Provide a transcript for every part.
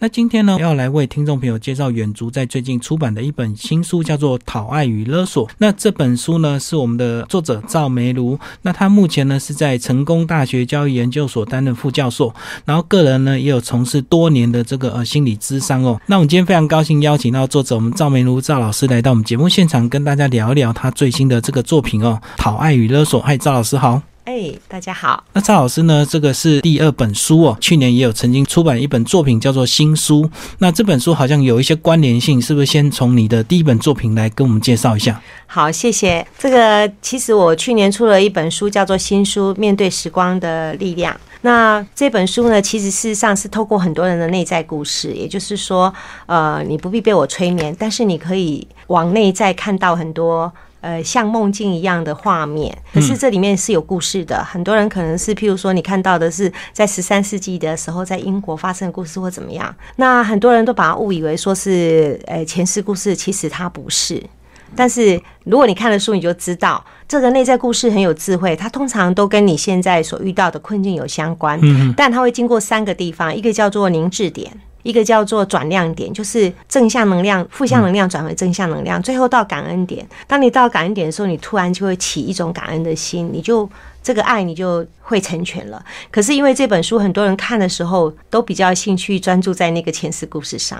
那今天呢，要来为听众朋友介绍远足在最近出版的一本新书，叫做《讨爱与勒索》。那这本书呢，是我们的作者赵梅如。那他目前呢是在成功大学教育研究所担任副教授，然后个人呢也有从事多年的这个呃心理咨商哦。那我们今天非常高兴邀请到作者我们赵梅如赵老师来到我们节目现场，跟大家聊一聊他最新的这个作品哦，《讨爱与勒索》。嗨，赵老师好。哎，大家好。那赵老师呢？这个是第二本书哦。去年也有曾经出版一本作品，叫做《新书》。那这本书好像有一些关联性，是不是？先从你的第一本作品来跟我们介绍一下。好，谢谢。这个其实我去年出了一本书，叫做《新书：面对时光的力量》。那这本书呢，其实事实上是透过很多人的内在故事，也就是说，呃，你不必被我催眠，但是你可以往内在看到很多。呃，像梦境一样的画面，可是这里面是有故事的。很多人可能是，譬如说，你看到的是在十三世纪的时候，在英国发生的故事或怎么样。那很多人都把它误以为说是呃前世故事，其实它不是。但是如果你看了书，你就知道这个内在故事很有智慧。它通常都跟你现在所遇到的困境有相关，嗯但它会经过三个地方，一个叫做凝滞点。一个叫做转量点，就是正向能量、负向能量转为正向能量，最后到感恩点。当你到感恩点的时候，你突然就会起一种感恩的心，你就这个爱你就。会成全了，可是因为这本书很多人看的时候都比较兴趣专注在那个前世故事上，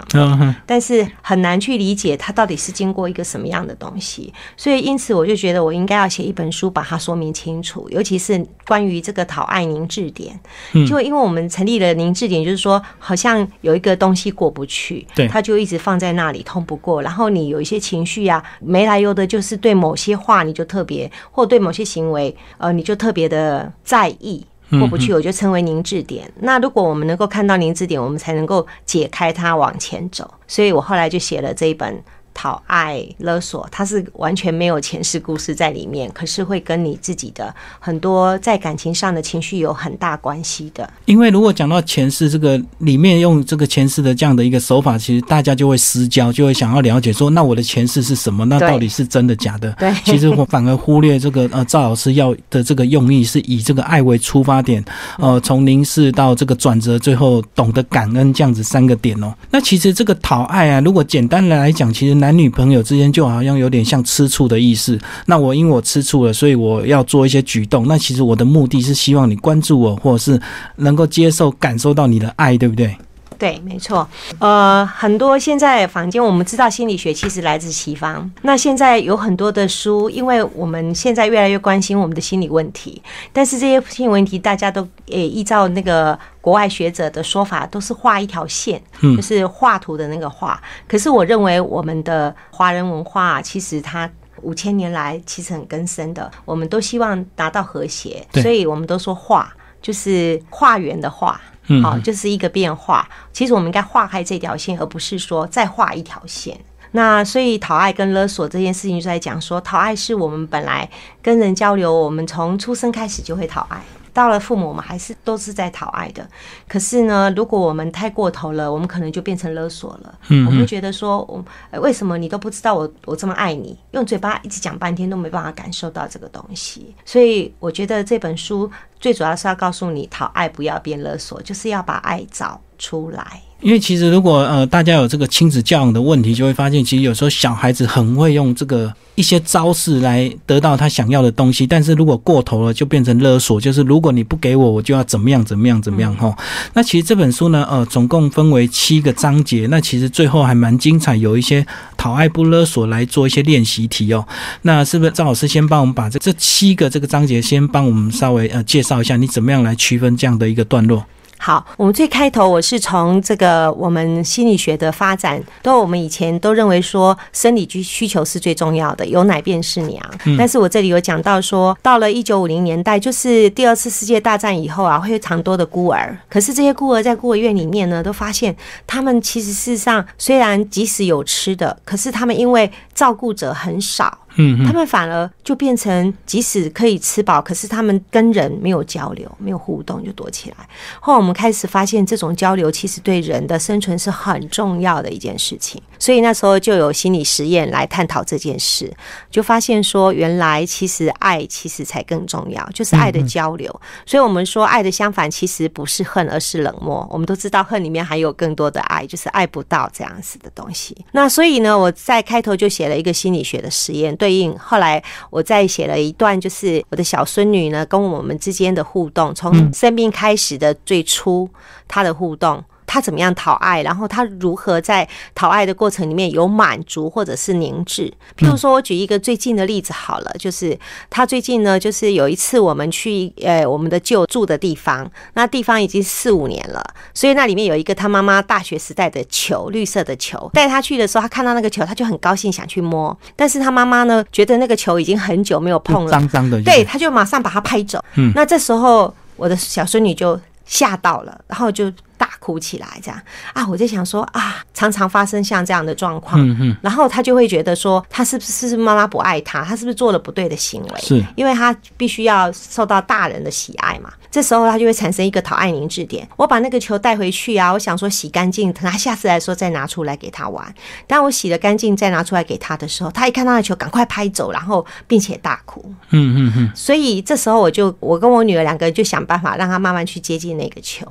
但是很难去理解它到底是经过一个什么样的东西，所以因此我就觉得我应该要写一本书把它说明清楚，尤其是关于这个讨爱凝滞点，就因为我们成立了凝滞点，就是说好像有一个东西过不去，对，它就一直放在那里通不过，然后你有一些情绪啊没来由的，就是对某些话你就特别，或对某些行为呃你就特别的在。意过不去，我就称为凝滞点。那如果我们能够看到凝滞点，我们才能够解开它往前走。所以我后来就写了这一本。讨爱勒索，它是完全没有前世故事在里面，可是会跟你自己的很多在感情上的情绪有很大关系的。因为如果讲到前世这个里面用这个前世的这样的一个手法，其实大家就会私交，就会想要了解说，那我的前世是什么？那到底是真的假的？对，其实我反而忽略这个呃赵老师要的这个用意，是以这个爱为出发点，呃，从凝视到这个转折，最后懂得感恩这样子三个点哦。那其实这个讨爱啊，如果简单的来讲，其实男。男女朋友之间就好像有点像吃醋的意思。那我因为我吃醋了，所以我要做一些举动。那其实我的目的是希望你关注我，或者是能够接受、感受到你的爱，对不对？对，没错。呃，很多现在坊间我们知道心理学其实来自西方。那现在有很多的书，因为我们现在越来越关心我们的心理问题，但是这些心理问题大家都诶依照那个国外学者的说法，都是画一条线，就是画图的那个画。可是我认为我们的华人文化其实它五千年来其实很根深的，我们都希望达到和谐，所以我们都说画就是画圆的画。好，就是一个变化。其实我们应该划开这条线，而不是说再画一条线。那所以讨爱跟勒索这件事情，就在讲说，讨爱是我们本来跟人交流，我们从出生开始就会讨爱。到了父母，我们还是都是在讨爱的。可是呢，如果我们太过头了，我们可能就变成勒索了。嗯，我会觉得说，我为什么你都不知道我我这么爱你？用嘴巴一直讲半天都没办法感受到这个东西。所以我觉得这本书最主要是要告诉你，讨爱不要变勒索，就是要把爱找出来。因为其实如果呃大家有这个亲子教养的问题，就会发现其实有时候小孩子很会用这个一些招式来得到他想要的东西，但是如果过头了就变成勒索，就是如果你不给我，我就要怎么样怎么样怎么样哈。那其实这本书呢，呃，总共分为七个章节，那其实最后还蛮精彩，有一些讨爱不勒索来做一些练习题哦。那是不是赵老师先帮我们把这这七个这个章节先帮我们稍微呃介绍一下，你怎么样来区分这样的一个段落？好，我们最开头我是从这个我们心理学的发展，都我们以前都认为说生理需需求是最重要的，有奶便是娘。但是我这里有讲到说，到了一九五零年代，就是第二次世界大战以后啊，会有常多的孤儿。可是这些孤儿在孤儿院里面呢，都发现他们其实事实上虽然即使有吃的，可是他们因为照顾者很少。嗯嗯，他们反而就变成即使可以吃饱，可是他们跟人没有交流、没有互动，就躲起来。后来我们开始发现，这种交流其实对人的生存是很重要的一件事情。所以那时候就有心理实验来探讨这件事，就发现说，原来其实爱其实才更重要，就是爱的交流。所以我们说，爱的相反其实不是恨，而是冷漠。我们都知道，恨里面还有更多的爱，就是爱不到这样子的东西。那所以呢，我在开头就写了一个心理学的实验，对应后来我再写了一段，就是我的小孙女呢跟我们之间的互动，从生病开始的最初她的互动。他怎么样讨爱，然后他如何在讨爱的过程里面有满足或者是凝滞？譬如说，我举一个最近的例子好了，就是他最近呢，就是有一次我们去呃我们的旧住的地方，那地方已经四五年了，所以那里面有一个他妈妈大学时代的球，绿色的球。带他去的时候，他看到那个球，他就很高兴想去摸，但是他妈妈呢，觉得那个球已经很久没有碰了，脏脏的，对，他就马上把它拍走。嗯，那这时候我的小孙女就吓到了，然后就。大哭起来，这样啊，我就想说啊，常常发生像这样的状况，然后他就会觉得说，他是不是妈妈不爱他，他是不是做了不对的行为？是，因为他必须要受到大人的喜爱嘛。这时候他就会产生一个讨爱凝滞点。我把那个球带回去啊，我想说洗干净，等他下次来的时候再拿出来给他玩。当我洗了干净再拿出来给他的时候，他一看到那球，赶快拍走，然后并且大哭。嗯嗯嗯。所以这时候我就我跟我女儿两个人就想办法让他慢慢去接近那个球。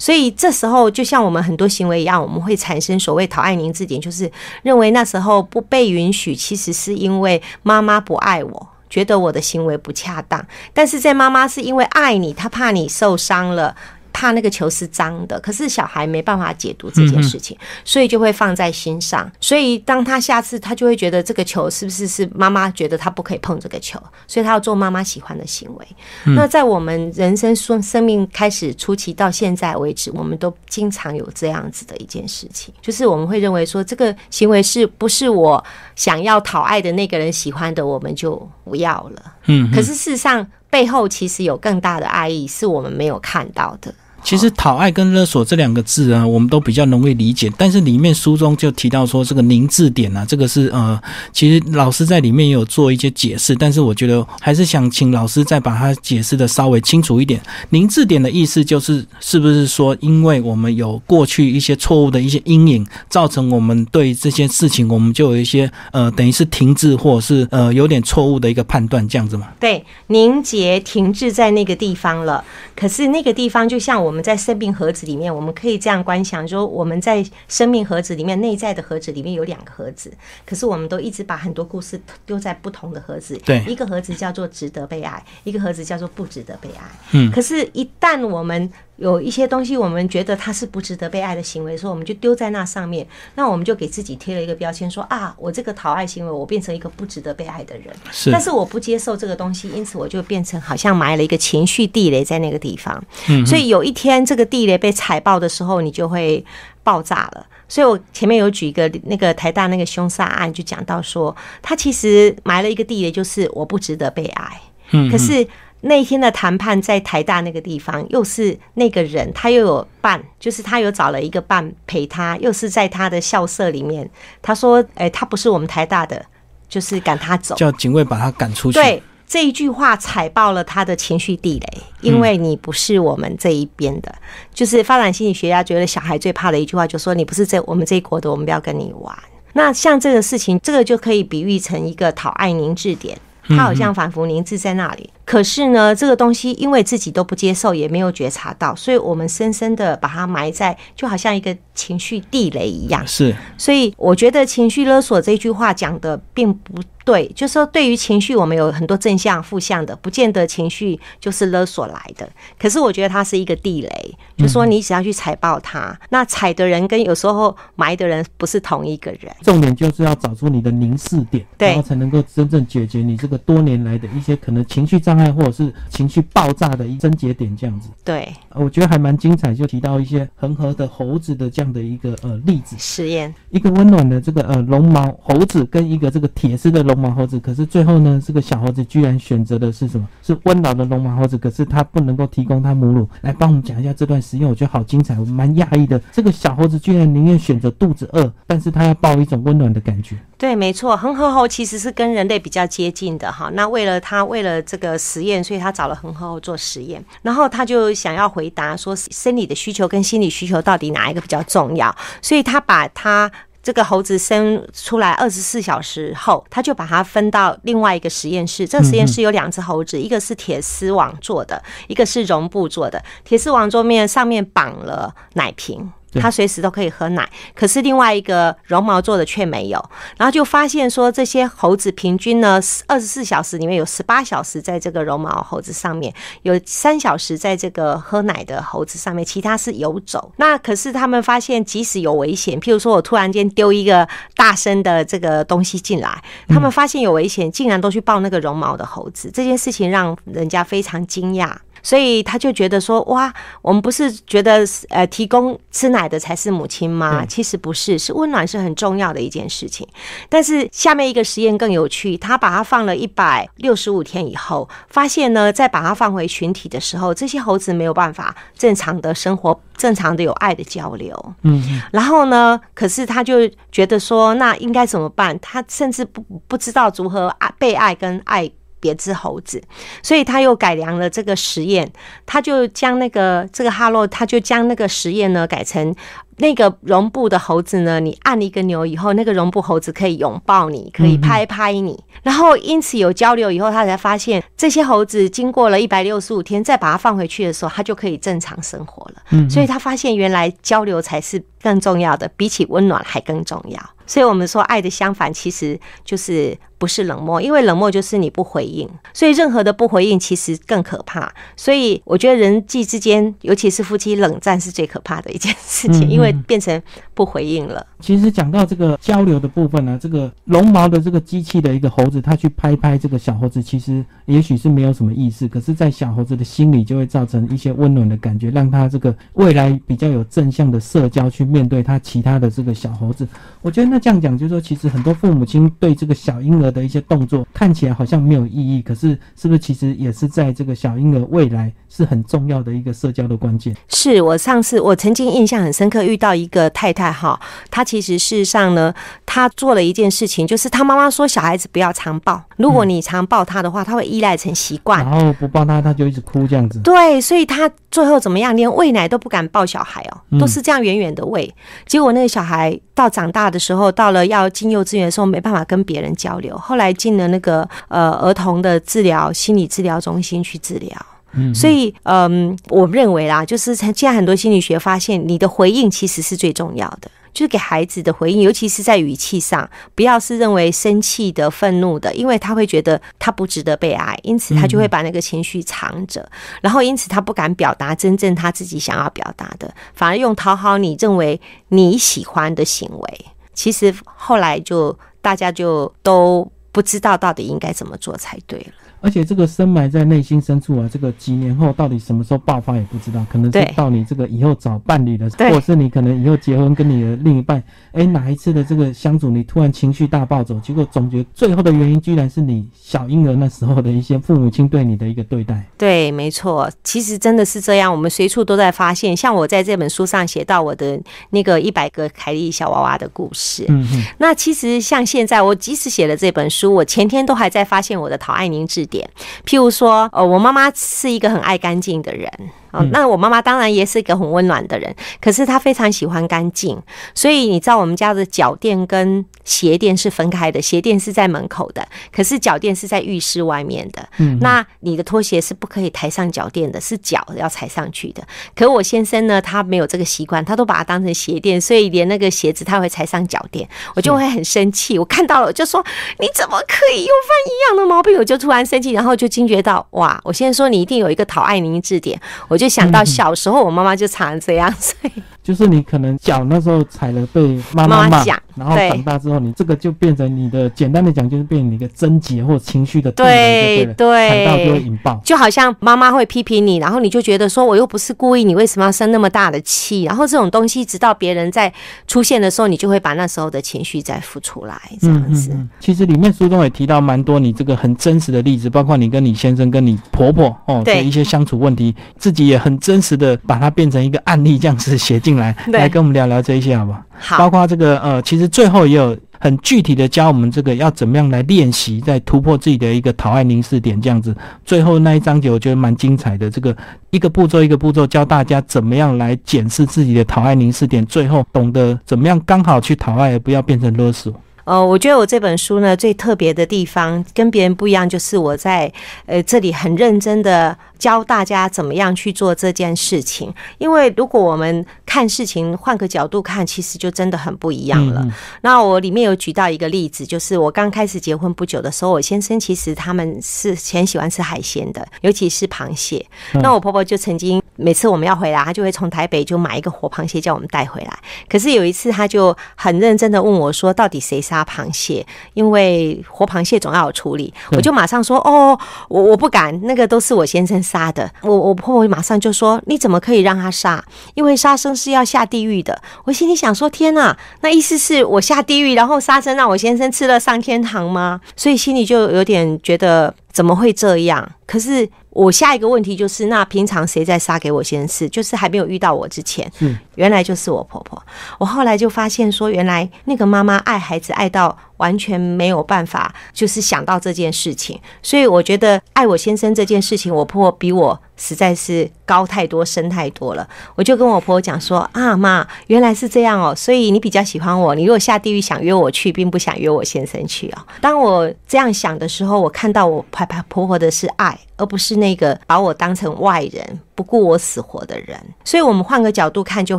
所以这时候，就像我们很多行为一样，我们会产生所谓讨爱凝滞点，就是认为那时候不被允许，其实是因为妈妈不爱我，觉得我的行为不恰当。但是在妈妈是因为爱你，她怕你受伤了。怕那个球是脏的，可是小孩没办法解读这件事情，所以就会放在心上。所以当他下次，他就会觉得这个球是不是是妈妈觉得他不可以碰这个球，所以他要做妈妈喜欢的行为。那在我们人生生生命开始初期到现在为止，我们都经常有这样子的一件事情，就是我们会认为说这个行为是不是我想要讨爱的那个人喜欢的，我们就不要了。嗯，可是事实上。背后其实有更大的爱意，是我们没有看到的。其实讨爱跟勒索这两个字啊，我们都比较容易理解。但是里面书中就提到说，这个凝滞点啊，这个是呃，其实老师在里面也有做一些解释。但是我觉得还是想请老师再把它解释的稍微清楚一点。凝滞点的意思就是，是不是说，因为我们有过去一些错误的一些阴影，造成我们对这些事情，我们就有一些呃，等于是停滞或者是呃有点错误的一个判断，这样子吗？对，凝结停滞在那个地方了。可是那个地方就像我。我们在生命盒子里面，我们可以这样观想：说我们在生命盒子里面，内在的盒子里面有两个盒子，可是我们都一直把很多故事丢在不同的盒子。对，一个盒子叫做值得被爱，一个盒子叫做不值得被爱。嗯，可是，一旦我们有一些东西，我们觉得它是不值得被爱的行为，说我们就丢在那上面，那我们就给自己贴了一个标签，说啊，我这个讨爱行为，我变成一个不值得被爱的人。是，但是我不接受这个东西，因此我就变成好像埋了一个情绪地雷在那个地方。嗯，所以有一天这个地雷被踩爆的时候，你就会爆炸了。所以我前面有举一个那个台大那个凶杀案，就讲到说，他其实埋了一个地雷，就是我不值得被爱。嗯，可是。那天的谈判在台大那个地方，又是那个人，他又有伴，就是他有找了一个伴陪他，又是在他的校舍里面。他说：“哎，他不是我们台大的，就是赶他走，叫警卫把他赶出去。”对，这一句话踩爆了他的情绪地雷，因为你不是我们这一边的。就是发展心理学家觉得小孩最怕的一句话，就说你不是这我们这一国的，我们不要跟你玩。那像这个事情，这个就可以比喻成一个讨爱凝滞点，他好像反复凝滞在那里。可是呢，这个东西因为自己都不接受，也没有觉察到，所以我们深深的把它埋在，就好像一个情绪地雷一样。是，所以我觉得情绪勒索这句话讲的并不对，就是说对于情绪，我们有很多正向、负向的，不见得情绪就是勒索来的。可是我觉得它是一个地雷，就说你只要去踩爆它，那踩的人跟有时候埋的人不是同一个人。重点就是要找出你的凝视点，然后才能够真正解决你这个多年来的一些可能情绪障。或者是情绪爆炸的一症节点这样子，对，我觉得还蛮精彩，就提到一些恒河的猴子的这样的一个呃例子实验，一个温暖的这个呃绒毛猴子跟一个这个铁丝的绒毛猴子，可是最后呢，这个小猴子居然选择的是什么？是温暖的绒毛猴子，可是它不能够提供它母乳。来帮我们讲一下这段实验，我觉得好精彩，我蛮讶异的。这个小猴子居然宁愿选择肚子饿，但是它要抱一种温暖的感觉。对，没错，恒河猴其实是跟人类比较接近的哈。那为了他为了这个实验，所以他找了恒河猴做实验，然后他就想要回答说生理的需求跟心理需求到底哪一个比较重要，所以他把他。这个猴子生出来二十四小时后，他就把它分到另外一个实验室。这个实验室有两只猴子，一个是铁丝网做的，一个是绒布做的。铁丝网桌面上面绑了奶瓶。它随时都可以喝奶，可是另外一个绒毛做的却没有。然后就发现说，这些猴子平均呢，二十四小时里面有十八小时在这个绒毛猴子上面，有三小时在这个喝奶的猴子上面，其他是游走。那可是他们发现，即使有危险，譬如说我突然间丢一个大声的这个东西进来，他们发现有危险，竟然都去抱那个绒毛的猴子。这件事情让人家非常惊讶。所以他就觉得说，哇，我们不是觉得呃提供吃奶的才是母亲吗？其实不是，是温暖是很重要的一件事情。但是下面一个实验更有趣，他把它放了一百六十五天以后，发现呢，在把它放回群体的时候，这些猴子没有办法正常的生活，正常的有爱的交流。嗯，然后呢，可是他就觉得说，那应该怎么办？他甚至不不知道如何爱被爱跟爱。别只猴子，所以他又改良了这个实验，他就将那个这个哈洛，他就将那个实验呢改成那个绒布的猴子呢，你按一个钮以后，那个绒布猴子可以拥抱你，可以拍拍你，然后因此有交流以后，他才发现这些猴子经过了一百六十五天，再把它放回去的时候，它就可以正常生活了。嗯，所以他发现原来交流才是更重要的，比起温暖还更重要。所以我们说爱的相反其实就是。不是冷漠，因为冷漠就是你不回应，所以任何的不回应其实更可怕。所以我觉得人际之间，尤其是夫妻冷战是最可怕的一件事情，因为变成不回应了。其实讲到这个交流的部分呢，这个绒毛的这个机器的一个猴子，它去拍拍这个小猴子，其实也许是没有什么意思，可是，在小猴子的心里就会造成一些温暖的感觉，让他这个未来比较有正向的社交去面对他其他的这个小猴子。我觉得那这样讲，就是说，其实很多父母亲对这个小婴儿。的一些动作看起来好像没有意义，可是是不是其实也是在这个小婴儿未来是很重要的一个社交的关键？是我上次我曾经印象很深刻，遇到一个太太哈，他其实事实上呢，他做了一件事情，就是他妈妈说小孩子不要常抱，如果你常抱他的话，他会依赖成习惯，然后不抱他他就一直哭这样子。对，所以他最后怎么样，连喂奶都不敢抱小孩哦，都是这样远远的喂，结果那个小孩到长大的时候，到了要进幼稚园的时候，没办法跟别人交流。后来进了那个呃儿童的治疗心理治疗中心去治疗，嗯，所以嗯，我认为啦，就是现在很多心理学发现，你的回应其实是最重要的，就是给孩子的回应，尤其是在语气上，不要是认为生气的、愤怒的，因为他会觉得他不值得被爱，因此他就会把那个情绪藏着，然后因此他不敢表达真正他自己想要表达的，反而用讨好你认为你喜欢的行为，其实后来就。大家就都不知道到底应该怎么做才对了。而且这个深埋在内心深处啊，这个几年后到底什么时候爆发也不知道，可能是到你这个以后找伴侣的，或者是你可能以后结婚跟你的另一半，哎，哪一次的这个相处你突然情绪大暴走，结果总结最后的原因居然是你小婴儿那时候的一些父母亲对你的一个对待。对，没错，其实真的是这样，我们随处都在发现。像我在这本书上写到我的那个一百个凯莉小娃娃的故事，嗯嗯，那其实像现在我即使写了这本书，我前天都还在发现我的陶爱宁字。点，譬如说，呃，我妈妈是一个很爱干净的人。哦，那我妈妈当然也是一个很温暖的人，可是她非常喜欢干净，所以你知道我们家的脚垫跟鞋垫是分开的，鞋垫是在门口的，可是脚垫是在浴室外面的。嗯，那你的拖鞋是不可以抬上脚垫的，是脚要踩上去的。可我先生呢，他没有这个习惯，他都把它当成鞋垫，所以连那个鞋子他会踩上脚垫，我就会很生气。我看到了，我就说你怎么可以又犯一样的毛病？我就突然生气，然后就惊觉到哇，我现在说你一定有一个讨爱您字典，我。就想到小时候，我妈妈就常这样，所以就是你可能脚那时候踩了被妈妈骂，然后长大之后，你这个就变成你的简单的讲，就是变成你的贞洁或情绪的对对，踩到就会引爆，就好像妈妈会批评你，然后你就觉得说我又不是故意，你为什么要生那么大的气？然后这种东西，直到别人在出现的时候，你就会把那时候的情绪再付出来，这样子。其实里面书中也提到蛮多你这个很真实的例子，包括你跟你先生、跟你婆婆哦的一些相处问题，自己。也很真实的把它变成一个案例，这样子写进来，来来跟我们聊聊这一些好不好？好，包括这个呃，其实最后也有很具体的教我们这个要怎么样来练习，在突破自己的一个讨爱凝视点这样子。最后那一章节我觉得蛮精彩的，这个一个步骤一个步骤教大家怎么样来检视自己的讨爱凝视点，最后懂得怎么样刚好去讨爱，而不要变成勒索。呃，我觉得我这本书呢最特别的地方跟别人不一样，就是我在呃这里很认真的教大家怎么样去做这件事情。因为如果我们看事情换个角度看，其实就真的很不一样了。那我里面有举到一个例子，就是我刚开始结婚不久的时候，我先生其实他们是很喜欢吃海鲜的，尤其是螃蟹。那我婆婆就曾经每次我们要回来，她就会从台北就买一个活螃蟹叫我们带回来。可是有一次，她就很认真的问我说：“到底谁杀？”螃蟹，因为活螃蟹总要有处理，我就马上说哦，我我不敢，那个都是我先生杀的。我我婆婆马上就说，你怎么可以让他杀？因为杀生是要下地狱的。我心里想说，天哪，那意思是我下地狱，然后杀生让我先生吃了上天堂吗？所以心里就有点觉得怎么会这样？可是。我下一个问题就是，那平常谁在杀给我先生？就是还没有遇到我之前，嗯，原来就是我婆婆。我后来就发现说，原来那个妈妈爱孩子爱到。完全没有办法，就是想到这件事情，所以我觉得爱我先生这件事情，我婆婆比我实在是高太多、深太多了。我就跟我婆婆讲说：“啊妈，原来是这样哦，所以你比较喜欢我，你如果下地狱想约我去，并不想约我先生去哦。”当我这样想的时候，我看到我婆婆婆婆的是爱，而不是那个把我当成外人、不顾我死活的人。所以，我们换个角度看，就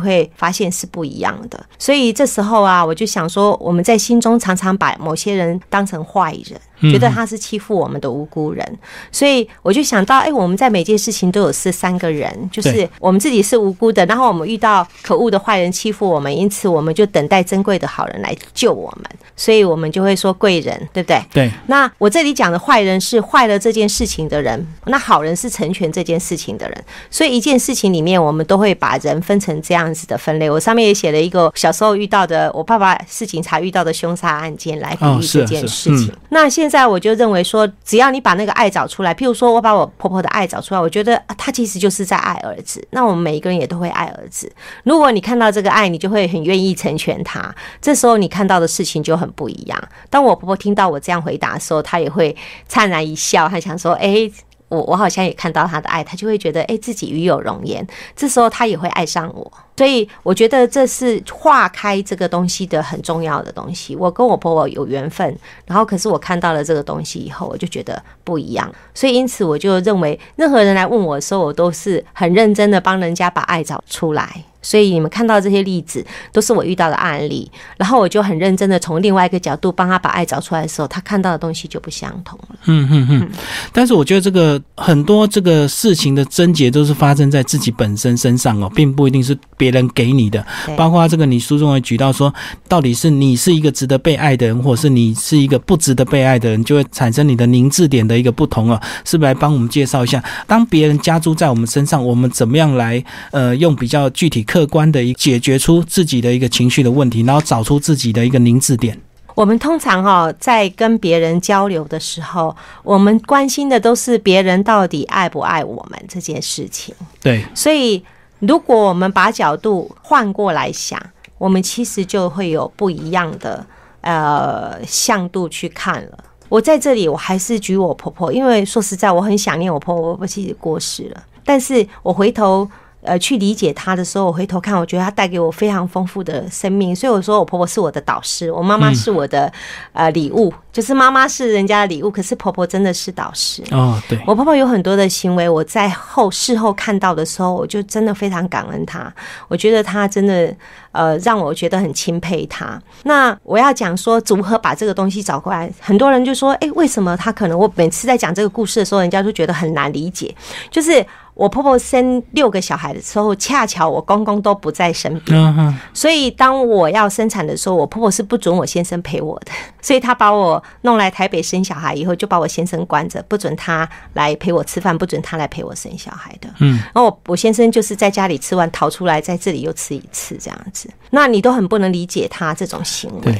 会发现是不一样的。所以这时候啊，我就想说，我们在心中常常把某些人当成坏人。觉得他是欺负我们的无辜人，所以我就想到，哎，我们在每件事情都有是三个人，就是我们自己是无辜的，然后我们遇到可恶的坏人欺负我们，因此我们就等待珍贵的好人来救我们，所以我们就会说贵人，对不对？对。那我这里讲的坏人是坏了这件事情的人，那好人是成全这件事情的人，所以一件事情里面，我们都会把人分成这样子的分类。我上面也写了一个小时候遇到的，我爸爸是警察遇到的凶杀案件来比喻这件事情。那现在我就认为说，只要你把那个爱找出来，譬如说我把我婆婆的爱找出来，我觉得她其实就是在爱儿子。那我们每一个人也都会爱儿子。如果你看到这个爱，你就会很愿意成全他。这时候你看到的事情就很不一样。当我婆婆听到我这样回答的时候，她也会灿然一笑，她想说：“哎。”我我好像也看到他的爱，他就会觉得哎自己与有容颜，这时候他也会爱上我，所以我觉得这是化开这个东西的很重要的东西。我跟我婆婆有缘分，然后可是我看到了这个东西以后，我就觉得不一样，所以因此我就认为任何人来问我的时候，我都是很认真的帮人家把爱找出来。所以你们看到这些例子，都是我遇到的案例，然后我就很认真的从另外一个角度帮他把爱找出来的时候，他看到的东西就不相同了。嗯嗯嗯。但是我觉得这个很多这个事情的症结都是发生在自己本身身上哦，并不一定是别人给你的。包括这个你书中也举到说，到底是你是一个值得被爱的人，或是你是一个不值得被爱的人，就会产生你的凝滞点的一个不同哦。是不是来帮我们介绍一下，当别人加诸在我们身上，我们怎么样来呃用比较具体。客观的一解决出自己的一个情绪的问题，然后找出自己的一个凝滞点。我们通常哈在跟别人交流的时候，我们关心的都是别人到底爱不爱我们这件事情。对，所以如果我们把角度换过来想，我们其实就会有不一样的呃向度去看了。我在这里，我还是举我婆婆，因为说实在，我很想念我婆婆，婆婆其实过世了，但是我回头。呃，去理解他的时候，我回头看，我觉得他带给我非常丰富的生命。所以我说，我婆婆是我的导师，我妈妈是我的呃礼物，就是妈妈是人家的礼物，可是婆婆真的是导师。哦，对，我婆婆有很多的行为，我在后事后看到的时候，我就真的非常感恩她。我觉得她真的呃，让我觉得很钦佩她。那我要讲说，如何把这个东西找过来？很多人就说，哎，为什么他可能？我每次在讲这个故事的时候，人家都觉得很难理解，就是。我婆婆生六个小孩的时候，恰巧我公公都不在身边，所以当我要生产的时候，我婆婆是不准我先生陪我的，所以她把我弄来台北生小孩以后，就把我先生关着，不准他来陪我吃饭，不准他来陪我生小孩的。嗯，然后我我先生就是在家里吃完逃出来，在这里又吃一次这样子，那你都很不能理解他这种行为。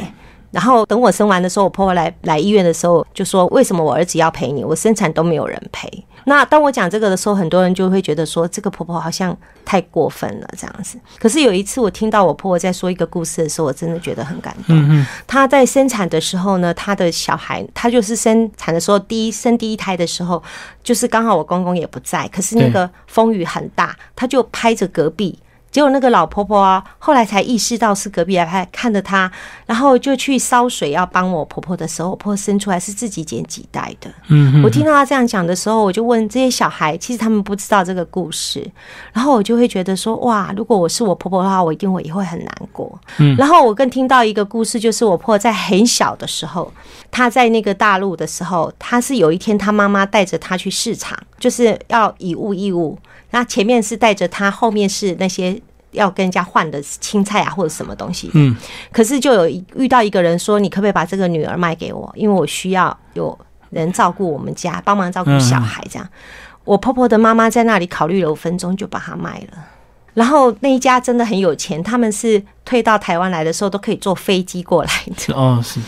然后等我生完的时候，我婆婆来来医院的时候就说：“为什么我儿子要陪你？我生产都没有人陪。”那当我讲这个的时候，很多人就会觉得说，这个婆婆好像太过分了这样子。可是有一次，我听到我婆婆在说一个故事的时候，我真的觉得很感动。嗯嗯她在生产的时候呢，她的小孩，她就是生产的时候第一生第一胎的时候，就是刚好我公公也不在，可是那个风雨很大，她就拍着隔壁。结果那个老婆婆啊，后来才意识到是隔壁来派，看着她，然后就去烧水要帮我婆婆的时候，我婆婆生出来是自己捡几袋的。嗯嗯我听到她这样讲的时候，我就问这些小孩，其实他们不知道这个故事，然后我就会觉得说，哇，如果我是我婆婆的话，我一定会也会很难过。嗯然后我更听到一个故事，就是我婆婆在很小的时候，她在那个大陆的时候，她是有一天她妈妈带着她去市场，就是要以物易物，那前面是带着她，后面是那些。要跟人家换的青菜啊，或者什么东西，嗯，可是就有一遇到一个人说，你可不可以把这个女儿卖给我？因为我需要有人照顾我们家，帮忙照顾小孩这样。我婆婆的妈妈在那里考虑了五分钟，就把它卖了。然后那一家真的很有钱，他们是退到台湾来的时候都可以坐飞机过来的。哦是，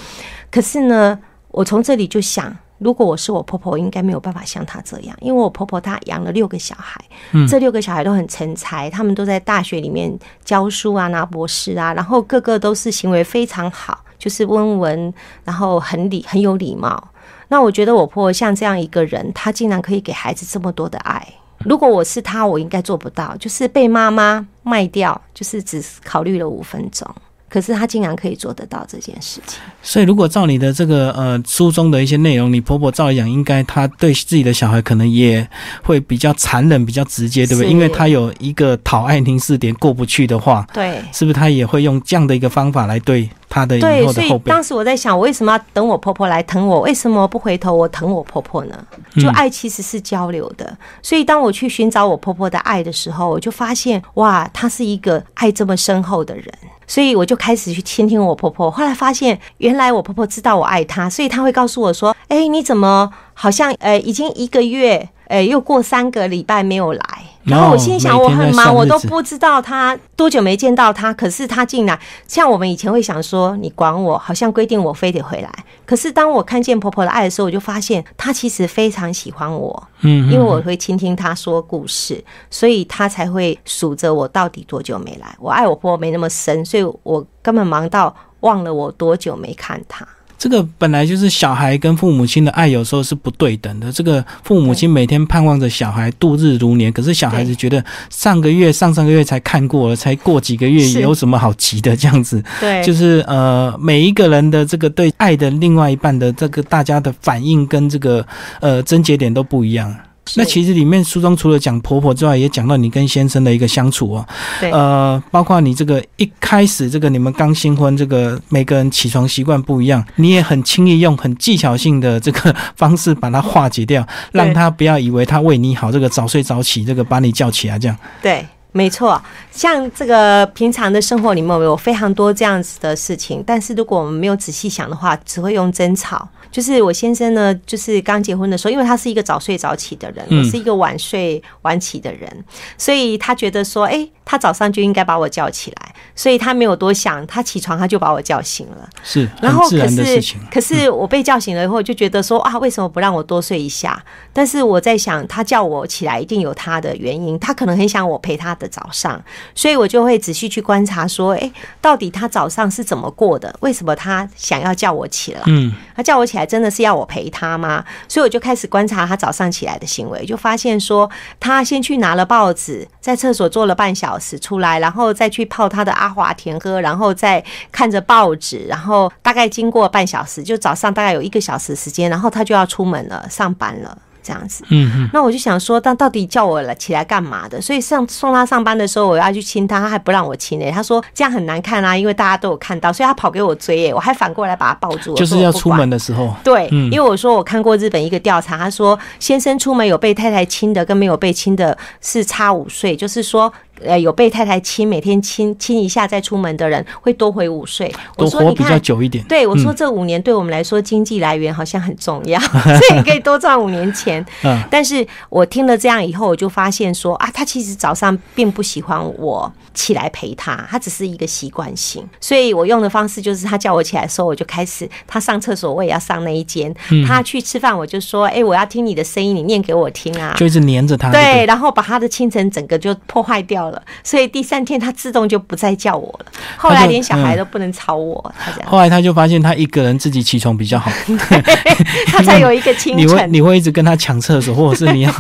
可是呢，我从这里就想，如果我是我婆婆，应该没有办法像她这样，因为我婆婆她养了六个小孩，嗯这六个小孩都很成才，他们都在大学里面教书啊，拿博士啊，然后个个都是行为非常好，就是温文，然后很礼很有礼貌。那我觉得我婆婆像这样一个人，她竟然可以给孩子这么多的爱。如果我是她，我应该做不到，就是被妈妈卖掉，就是只考虑了五分钟。可是她竟然可以做得到这件事情。所以如果照你的这个呃书中的一些内容，你婆婆照理讲，应该她对自己的小孩可能也会比较残忍、比较直接，对不对？因为她有一个讨爱凝视点过不去的话，对。是不是她也会用这样的一个方法来对她的对，所以？当时我在想，我为什么要等我婆婆来疼我？为什么不回头我疼我婆婆呢？就爱其实是交流的，所以当我去寻找我婆婆的爱的时候，我就发现，哇，她是一个爱这么深厚的人。所以我就开始去倾听我婆婆，后来发现原来我婆婆知道我爱她，所以她会告诉我说：“哎，你怎么好像呃已经一个月，呃又过三个礼拜没有来？”然后我心想，我很忙，我都不知道他多久没见到他，可是他进来像我们以前会想说：“你管我，好像规定我非得回来。”可是当我看见婆婆的爱的时候，我就发现她其实非常喜欢我。嗯，因为我会倾听她说故事，所以她才会数着我到底多久没来。我爱我婆婆没那么深，所以我根本忙到忘了我多久没看她。这个本来就是小孩跟父母亲的爱，有时候是不对等的。这个父母亲每天盼望着小孩度日如年，可是小孩子觉得上个月、上上个月才看过了，才过几个月，有什么好急的？这样子，对就是呃，每一个人的这个对爱的另外一半的这个大家的反应跟这个呃症结点都不一样。那其实里面书中除了讲婆婆之外，也讲到你跟先生的一个相处哦，对呃，包括你这个一开始这个你们刚新婚，这个每个人起床习惯不一样，你也很轻易用很技巧性的这个方式把它化解掉，让他不要以为他为你好，这个早睡早起，这个把你叫起来这样。对，没错。像这个平常的生活里面有非常多这样子的事情，但是如果我们没有仔细想的话，只会用争吵。就是我先生呢，就是刚结婚的时候，因为他是一个早睡早起的人，是一个晚睡晚起的人，所以他觉得说，哎、他早上就应该把我叫起来，所以他没有多想，他起床他就把我叫醒了。是然后可是情。可是我被叫醒了以后，就觉得说啊，为什么不让我多睡一下？但是我在想，他叫我起来一定有他的原因，他可能很想我陪他的早上，所以我就会仔细去观察说，诶，到底他早上是怎么过的？为什么他想要叫我起来？嗯，他叫我起来真的是要我陪他吗？所以我就开始观察他早上起来的行为，就发现说他先去拿了报纸，在厕所坐了半小时出来，然后再去泡他的阿华田喝，然后再看着报纸，然后大概经过半小时，就早上大概有一个小时时间，然后他就要出门了，上班了。这样子，嗯嗯，那我就想说，但到底叫我了起来干嘛的？所以上送他上班的时候，我要去亲他，他还不让我亲诶、他说这样很难看啊，因为大家都有看到，所以他跑给我追诶、我还反过来把他抱住，我就是要出门的时候，对，嗯。因为我说我看过日本一个调查，他说先生出门有被太太亲的跟没有被亲的是差五岁，就是说呃有被太太亲，每天亲亲一下再出门的人，会多回五岁。我都活比较说你看。久一点。对，我说嗯这五年对我们来说经济来源好像很重要，所以可以多赚五年钱。嗯，但是我听了这样以后，我就发现说啊，他其实早上并不喜欢我起来陪他，他只是一个习惯性。所以我用的方式就是，他叫我起来的时候，我就开始他上厕所，我也要上那一间；嗯他去吃饭，我就说，哎、我要听你的声音，你念给我听啊。就一直黏着他。对，，然后把他的清晨整个就破坏掉了，所以第三天他自动就不再叫我了。后来连小孩都不能吵我，他这样，后来他就发现他一个人自己起床比较好，他才有一个清你会。你会一直跟他抢厕所，或者是你要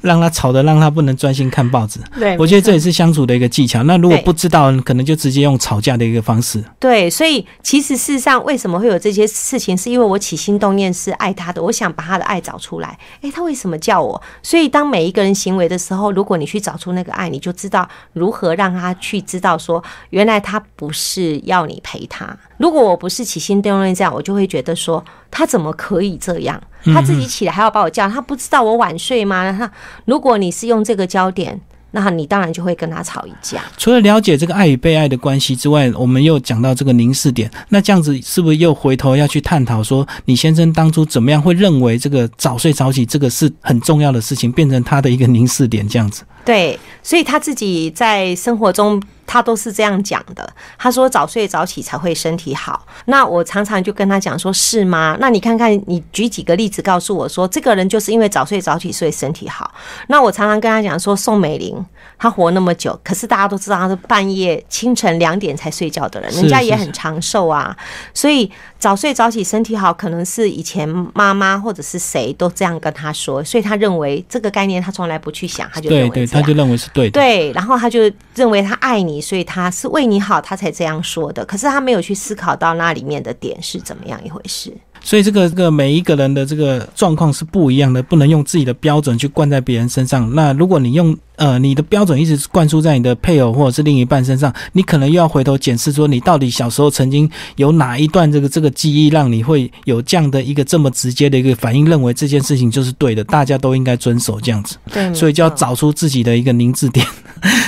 让他吵的让他不能专心看报纸。对，我觉得这也是相处的一个技巧。那如果不知道，可能就直接用吵架的一个方式。对，所以其实事实上，为什么会有这些事情，是因为我起心动念是爱他的，我想把他的爱找出来。诶，他为什么叫我？所以当每一个人行为的时候，如果你去找出那个爱，你就知道如何让他去知道说，原来他不是要你陪他。如果我不是起心动念这样，我就会觉得说，他怎么可以这样？他自己起来还要把我叫，他不知道我晚睡吗？那如果你是用这个焦点。那你当然就会跟他吵一架。除了了解这个爱与被爱的关系之外，我们又讲到这个凝视点。那这样子是不是又回头要去探讨说，你先生当初怎么样会认为这个早睡早起这个是很重要的事情，变成他的一个凝视点这样子？对，所以他自己在生活中，他都是这样讲的。他说早睡早起才会身体好。那我常常就跟他讲说，是吗？那你看看，你举几个例子告诉我说，这个人就是因为早睡早起，所以身体好。那我常常跟他讲说，宋美龄她活那么久，可是大家都知道她是半夜清晨两点才睡觉的人，人家也很长寿啊。所以早睡早起身体好，可能是以前妈妈或者是谁都这样跟他说，所以他认为这个概念他从来不去想，他就认为。他就认为是对的。对，然后他就认为他爱你，所以他是为你好，他才这样说的。可是他没有去思考到那里面的点是怎么样一回事。所以这个这个每一个人的这个状况是不一样的，不能用自己的标准去灌在别人身上。那如果你用呃你的标准一直灌输在你的配偶或者是另一半身上，你可能又要回头检视说，你到底小时候曾经有哪一段这个这个记忆，让你会有这样的一个这么直接的一个反应，认为这件事情就是对的，大家都应该遵守这样子。对，所以就要找出自己的一个凝滞点，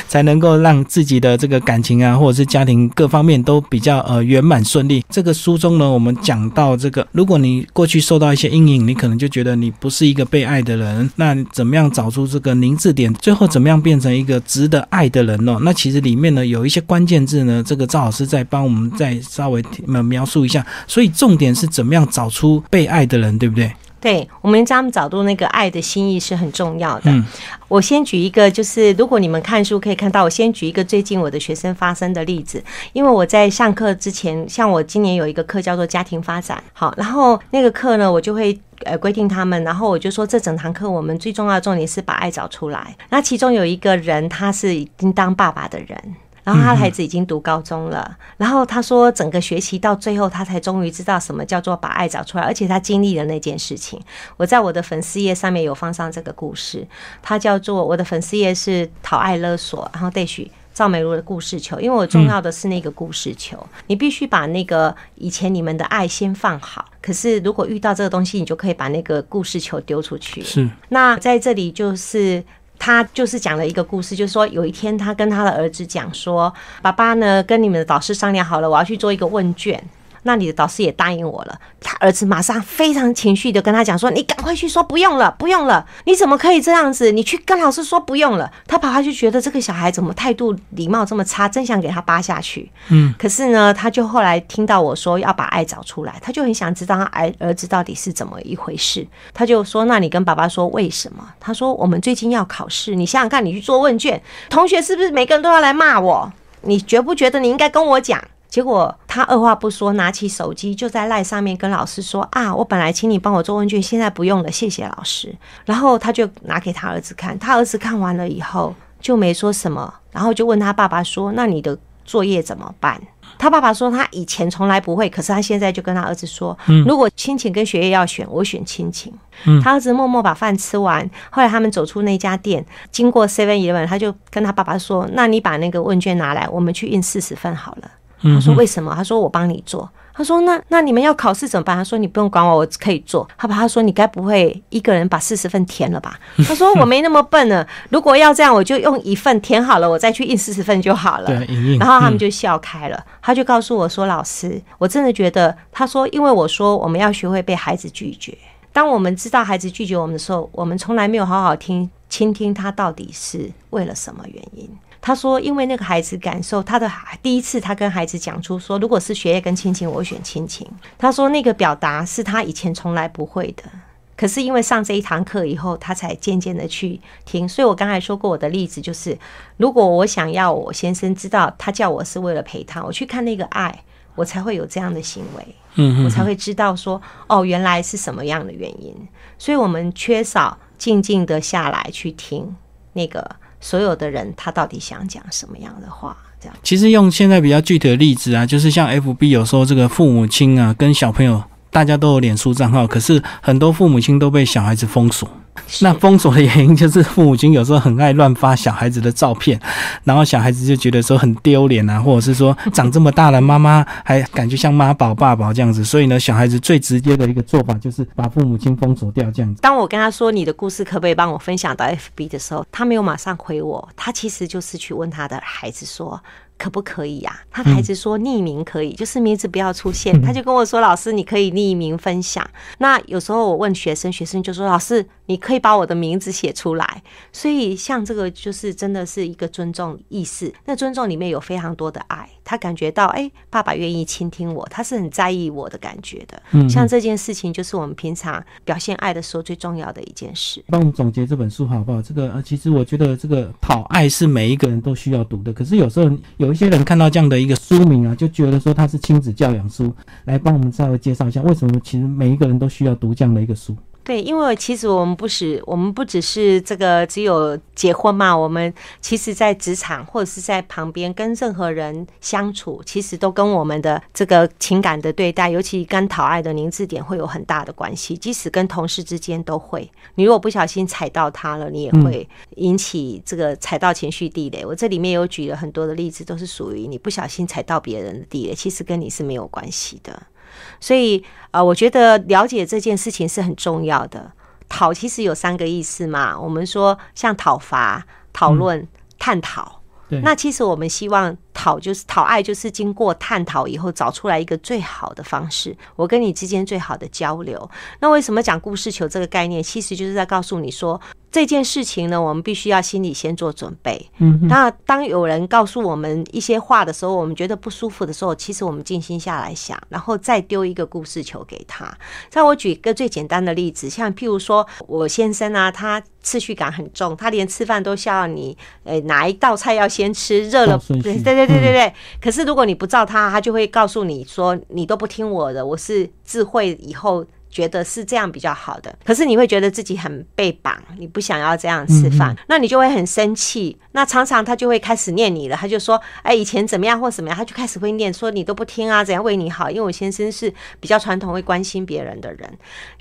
才能够让自己的这个感情啊，或者是家庭各方面都比较呃圆满顺利。这个书中呢，我们讲到这个，如果你过去受到一些阴影，你可能就觉得你不是一个被爱的人，那怎么样找出这个凝滞点，最后怎怎么样变成一个值得爱的人呢？那其实里面呢有一些关键字呢，这个赵老师再帮我们再稍微呃描述一下。所以重点是怎么样找出被爱的人，对不对？对我们这样找到那个爱的心意是很重要的。嗯我先举一个，就是如果你们看书可以看到，我先举一个最近我的学生发生的例子。因为我在上课之前，像我今年有一个课叫做家庭发展，好，然后那个课呢，我就会。呃，规定他们，然后我就说，这整堂课我们最重要的重点是把爱找出来。那其中有一个人，他是已经当爸爸的人，然后他的孩子已经读高中了，然后他说整个学期到最后，他才终于知道什么叫做把爱找出来，而且他经历了那件事情。我在我的粉丝页上面有放上这个故事，它叫做我的粉丝页是讨爱勒索，然后 Dash 赵美如的故事球，因为我重要的是那个故事球，你必须把那个以前你们的爱先放好，可是如果遇到这个东西，你就可以把那个故事球丢出去。是那在这里就是。他就是讲了一个故事，就是说有一天他跟他的儿子讲说：“爸爸呢，跟你们的导师商量好了，我要去做一个问卷。”那你的导师也答应我了，他儿子马上非常情绪的跟他讲说：“你赶快去说不用了，不用了，你怎么可以这样子？你去跟老师说不用了。”他爸爸就觉得这个小孩怎么态度礼貌这么差，真想给他扒下去。嗯，可是呢，他就后来听到我说要把爱找出来，他就很想知道他儿儿子到底是怎么一回事。他就说：“那你跟爸爸说为什么？”他说：“我们最近要考试，你想想看，你去做问卷，同学是不是每个人都要来骂我？你觉不觉得你应该跟我讲？”结果他二话不说，拿起手机就在赖上面跟老师说：“啊，我本来请你帮我做问卷，现在不用了，谢谢老师。”然后他就拿给他儿子看，他儿子看完了以后就没说什么，然后就问他爸爸说：“那你的作业怎么办？”他爸爸说他以前从来不会，可是他现在就跟他儿子说：“如果亲情跟学业要选，我选亲情。”他儿子默默把饭吃完，后来他们走出那家店，经过 Seven Eleven，他就跟他爸爸说：“那你把那个问卷拿来，我们去印四十份好了。”他说为什么？他说我帮你做。他说那那你们要考试怎么办？他说你不用管我，我可以做。他把他说你该不会一个人把四十份填了吧？他说我没那么笨呢。如果要这样，我就用一份填好了，我再去印四十份就好了。对，然后他们就笑开了。他就告诉我说：“老师，我真的觉得，他说因为我说我们要学会被孩子拒绝。当我们知道孩子拒绝我们的时候，我们从来没有好好听倾听他到底是为了什么原因。”他说：“因为那个孩子感受他的第一次，他跟孩子讲出说，如果是学业跟亲情，我选亲情。他说那个表达是他以前从来不会的，可是因为上这一堂课以后，他才渐渐的去听。所以我刚才说过我的例子就是，如果我想要我先生知道他叫我是为了陪他，我去看那个爱，我才会有这样的行为，嗯，我才会知道说哦，原来是什么样的原因。所以我们缺少静静的下来去听那个。”所有的人，他到底想讲什么样的话？这样，其实用现在比较具体的例子啊，就是像 F B 有时候这个父母亲啊，跟小朋友大家都有脸书账号，可是很多父母亲都被小孩子封锁。那封锁的原因就是父母亲有时候很爱乱发小孩子的照片，然后小孩子就觉得说很丢脸啊，或者是说长这么大了，妈妈还感觉像妈宝爸宝这样子，所以呢，小孩子最直接的一个做法就是把父母亲封锁掉这样子。当我跟他说你的故事可不可以帮我分享到 FB 的时候，他没有马上回我，他其实就是去问他的孩子说。可不可以呀？他的孩子说匿名可以，就是名字不要出现。他就跟我说：“老师，你可以匿名分享。”那有时候我问学生，学生就说：“老师，你可以把我的名字写出来。”所以像这个就是真的是一个尊重意识。那尊重里面有非常多的爱，他感觉到哎，爸爸愿意倾听我，他是很在意我的感觉的。嗯，像这件事情就是我们平常表现爱的时候最重要的一件事。帮我们总结这本书好不好？这个呃，其实我觉得这个讨爱是每一个人都需要读的。可是有时候有。有一些人看到这样的一个书名啊，就觉得说它是亲子教养书，来帮我们稍微介绍一下，为什么其实每一个人都需要读这样的一个书。对，因为其实我们不是，我们不只是这个只有结婚嘛，我们其实在职场或者是在旁边跟任何人相处，其实都跟我们的这个情感的对待，尤其跟讨爱的凝滞点会有很大的关系。即使跟同事之间都会，你如果不小心踩到他了，你也会引起这个踩到情绪地雷。我这里面有举了很多的例子，都是属于你不小心踩到别人的地雷，其实跟你是没有关系的。所以，呃，我觉得了解这件事情是很重要的。讨其实有三个意思嘛，我们说像讨伐、讨论、探讨。那其实我们希望讨就是讨爱，就是经过探讨以后找出来一个最好的方式，我跟你之间最好的交流。那为什么讲故事球这个概念，其实就是在告诉你说。这件事情呢，我们必须要心里先做准备。嗯，那当有人告诉我们一些话的时候，我们觉得不舒服的时候，其实我们静心下来想，然后再丢一个故事球给他。再我举一个最简单的例子，像譬如说我先生啊，他次序感很重，他连吃饭都需要你，呃，哪一道菜要先吃，热了，对对对对对对。可是如果你不照他，他就会告诉你说，你都不听我的，我是智慧以后。觉得是这样比较好的，可是你会觉得自己很被绑，你不想要这样吃饭，那你就会很生气。那常常他就会开始念你了，他就说：“哎，以前怎么样或怎么样？”他就开始会念说：“你都不听啊，怎样为你好？”因为我先生是比较传统，会关心别人的人。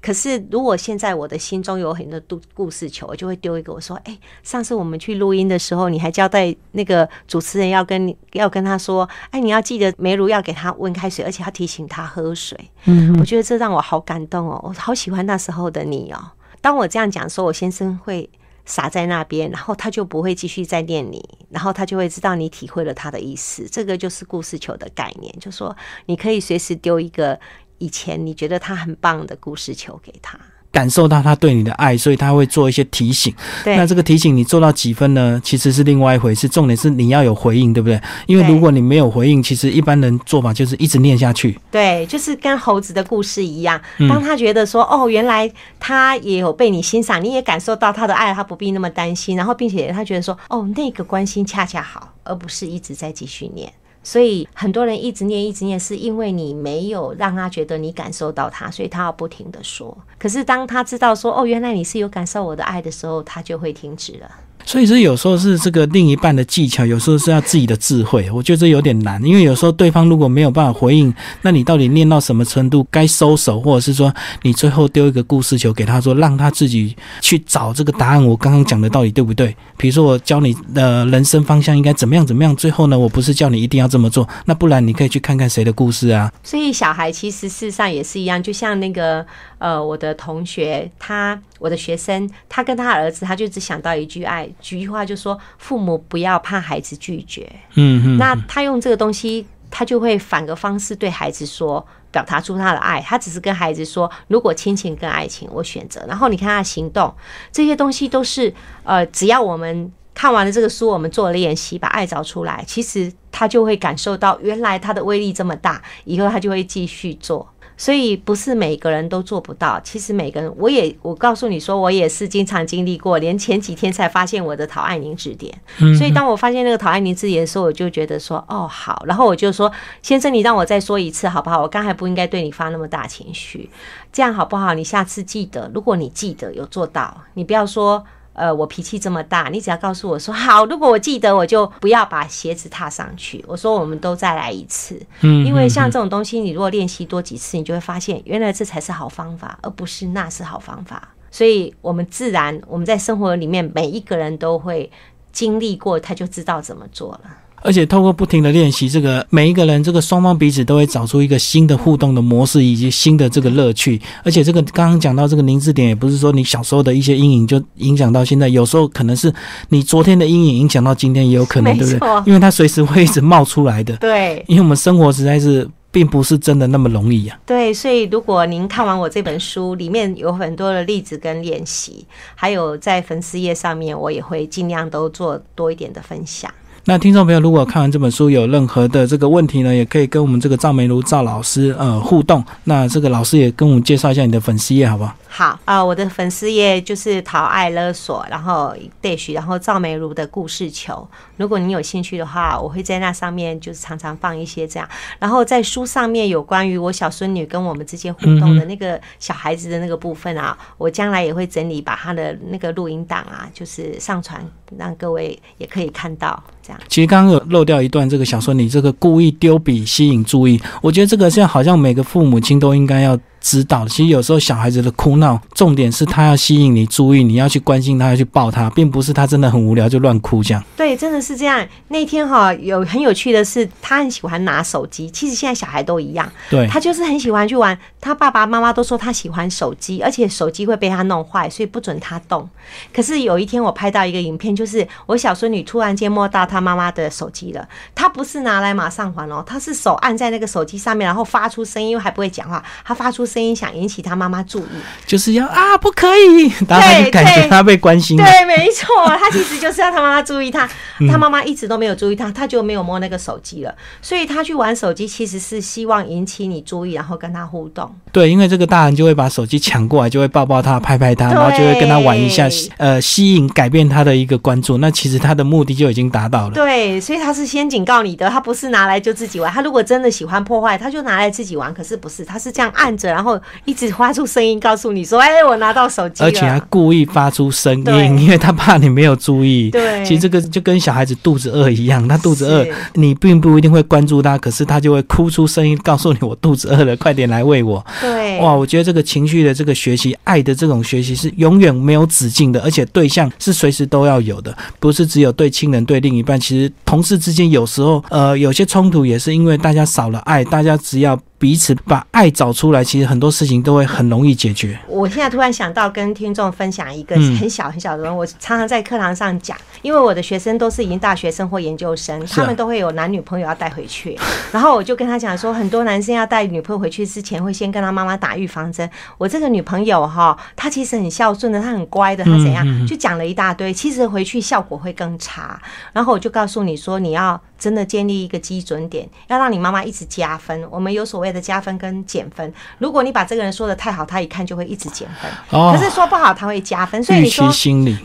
可是如果现在我的心中有很多故故事球，我就会丢一个我说：“哎，上次我们去录音的时候，你还交代那个主持人要跟你 要跟他说：‘哎，你要记得梅如要给他温开水，而且要提醒他喝水。’嗯，我觉得这让我好感动。哦，我好喜欢那时候的你哦。当我这样讲说，我先生会傻在那边，然后他就不会继续再念你，然后他就会知道你体会了他的意思。这个就是故事球的概念，就说你可以随时丢一个以前你觉得他很棒的故事球给他。感受到他对你的爱，所以他会做一些提醒。对，那这个提醒你做到几分呢？其实是另外一回事。重点是你要有回应，对不对？因为如果你没有回应，其实一般人做法就是一直念下去。对，就是跟猴子的故事一样。当他觉得说，哦，原来他也有被你欣赏，你也感受到他的爱，他不必那么担心。然后，并且他觉得说，哦，那个关心恰恰好，而不是一直在继续念。所以很多人一直念一直念，是因为你没有让他觉得你感受到他，所以他要不停的说。可是当他知道说哦，原来你是有感受我的爱的时候，他就会停止了。所以这有时候是这个另一半的技巧，有时候是要自己的智慧。我觉得这有点难，因为有时候对方如果没有办法回应，那你到底念到什么程度该收手，或者是说你最后丢一个故事球给他说，让他自己去找这个答案。我刚刚讲的到底对不对？比如说我教你的人生方向应该怎么样怎么样，最后呢，我不是叫你一定要这么做，那不然你可以去看看谁的故事啊。所以小孩其实事实上也是一样，就像那个呃，我的同学他。我的学生，他跟他儿子，他就只想到一句爱，一句话就说：父母不要怕孩子拒绝。嗯嗯。那他用这个东西，他就会反个方式对孩子说，表达出他的爱。他只是跟孩子说：如果亲情跟爱情，我选择。然后你看他行动，这些东西都是呃，只要我们看完了这个书，我们做了练习，把爱找出来，其实他就会感受到原来他的威力这么大，以后他就会继续做。所以不是每个人都做不到。其实每个人，我也我告诉你说，我也是经常经历过，连前几天才发现我的陶爱宁字典。所以当我发现那个陶爱宁字典的时候，我就觉得说，哦好。然后我就说，先生，你让我再说一次好不好？我刚才不应该对你发那么大情绪，这样好不好？你下次记得，如果你记得有做到，你不要说。呃，我脾气这么大，你只要告诉我说好，如果我记得，我就不要把鞋子踏上去。我说我们都再来一次，嗯，因为像这种东西，你如果练习多几次，你就会发现，原来这才是好方法，而不是那是好方法。所以，我们自然我们在生活里面，每一个人都会经历过，他就知道怎么做了。而且透过不停的练习，这个每一个人，这个双方彼此都会找出一个新的互动的模式，以及新的这个乐趣。而且这个刚刚讲到这个名字点，也不是说你小时候的一些阴影就影响到现在，有时候可能是你昨天的阴影影响到今天，也有可能，对不对？因为它随时会一直冒出来的。对，因为我们生活实在是并不是真的那么容易呀。对，所以如果您看完我这本书，里面有很多的例子跟练习，还有在粉丝页上面，我也会尽量都做多一点的分享。那听众朋友，如果看完这本书有任何的这个问题呢，也可以跟我们这个赵梅如赵老师呃互动。那这个老师也跟我们介绍一下你的粉丝页，好不好？好啊，我的粉丝页就是讨爱勒索，然后 dash，然后赵梅如的故事球。如果你有兴趣的话，我会在那上面就是常常放一些这样。然后在书上面有关于我小孙女跟我们之间互动的那个小孩子的那个部分啊，我将来也会整理把他的那个录音档啊，就是上传让各位也可以看到。这样，其实刚刚有漏掉一段，这个小孙女这个故意丢笔吸引注意，我觉得这个现在好像每个父母亲都应该要。知道，其实有时候小孩子的哭闹，重点是他要吸引你注意，你要去关心他，要去抱他，并不是他真的很无聊就乱哭这样。对，真的是这样。那天哈有很有趣的是，他很喜欢拿手机。其实现在小孩都一样，对他就是很喜欢去玩。他爸爸妈妈都说他喜欢手机，而且手机会被他弄坏，所以不准他动。可是有一天我拍到一个影片，就是我小孙女突然间摸到他妈妈的手机了。他不是拿来马上还哦，他是手按在那个手机上面，然后发出声音，因为还不会讲话，他发出。声音想引起他妈妈注意，就是要啊，不可以，然后感觉他被关心。对，没错，他其实就是要他妈妈注意他。他妈妈一直都没有注意他，他就没有摸那个手机了。所以他去玩手机，其实是希望引起你注意，然后跟他互动。对，因为这个大人就会把手机抢过来，就会抱抱他，拍拍他，然后就会跟他玩一下，呃，吸引、改变他的一个关注。那其实他的目的就已经达到了。对，所以他是先警告你的，他不是拿来就自己玩。他如果真的喜欢破坏，他就拿来自己玩。可是不是，他是这样按着。然后一直发出声音告诉你说：“哎，我拿到手机而且还故意发出声音，因为他怕你没有注意。对，其实这个就跟小孩子肚子饿一样，他肚子饿，你并不一定会关注他，可是他就会哭出声音告诉你：我肚子饿了，快点来喂我。对，哇，我觉得这个情绪的这个学习，爱的这种学习是永远没有止境的，而且对象是随时都要有的，不是只有对亲人、对另一半。其实同事之间有时候，呃，有些冲突也是因为大家少了爱，大家只要。彼此把爱找出来，其实很多事情都会很容易解决。我现在突然想到，跟听众分享一个很小很小的，我常常在课堂上讲，因为我的学生都是已经大学生或研究生，他们都会有男女朋友要带回去，然后我就跟他讲说，很多男生要带女朋友回去之前，会先跟他妈妈打预防针。我这个女朋友哈，她其实很孝顺的，她很乖的，她怎样，就讲了一大堆，其实回去效果会更差。然后我就告诉你说，你要。真的建立一个基准点，要让你妈妈一直加分。我们有所谓的加分跟减分。如果你把这个人说的太好，他一看就会一直减分。可是说不好，他会加分。所以你说，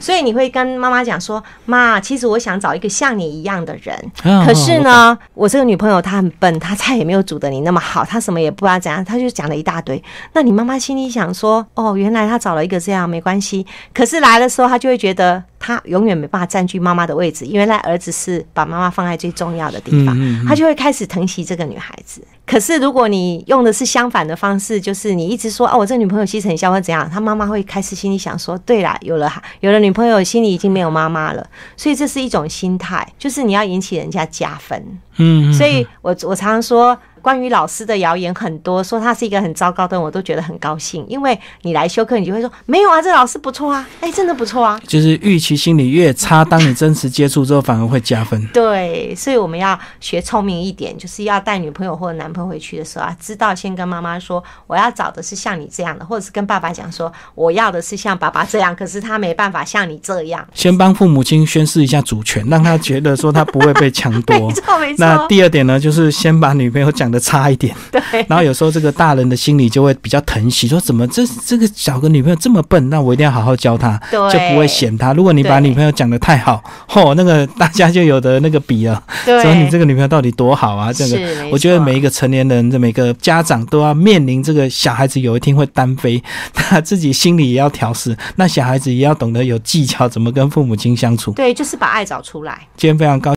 所以你会跟妈妈讲说：“妈，其实我想找一个像你一样的人。可是呢，我这个女朋友她很笨，她菜也没有煮的你那么好，她什么也不知道怎样，她就讲了一大堆。那你妈妈心里想说：哦，原来她找了一个这样，没关系。可是来的时候，她就会觉得。她永远没办法占据妈妈的位置，因为那儿子是把妈妈放在最重要的地方，嗯嗯嗯他就会开始疼惜这个女孩子。可是如果你用的是相反的方式，就是你一直说哦，我这女朋友其实很孝，或怎样，他妈妈会开始心里想说，对啦，有了有了女朋友，心里已经没有妈妈了，所以这是一种心态，就是你要引起人家加分。嗯，嗯所以我我常常说，关于老师的谣言很多，说他是一个很糟糕的人，我都觉得很高兴，因为你来修课，你就会说没有啊，这老师不错啊，哎，真的不错啊。就是预期心理越差，当你真实接触之后，反而会加分。对，所以我们要学聪明一点，就是要带女朋友或者男朋友回去的时候啊，知道先跟妈妈说，我要找的是像你这样的，或者是跟爸爸讲说，我要的是像爸爸这样，可是他没办法像你这样。先帮父母亲宣示一下主权，让他觉得说他不会被抢夺 没。错，没错。那第二点呢，就是先把女朋友讲的差一点，对，然后有时候这个大人的心里就会比较疼惜，说怎么这这个小个女朋友这么笨，那我一定要好好教她，对就不会嫌她。如果你把女朋友讲的太好，嚯，那个大家就有的那个比了，说你这个女朋友到底多好啊？这个我觉得每一个成年人、每个家长都要面临这个小孩子有一天会单飞，他自己心里也要调试，那小孩子也要懂得有技巧，怎么跟父母亲相处。对，就是把爱找出来。今天非常高。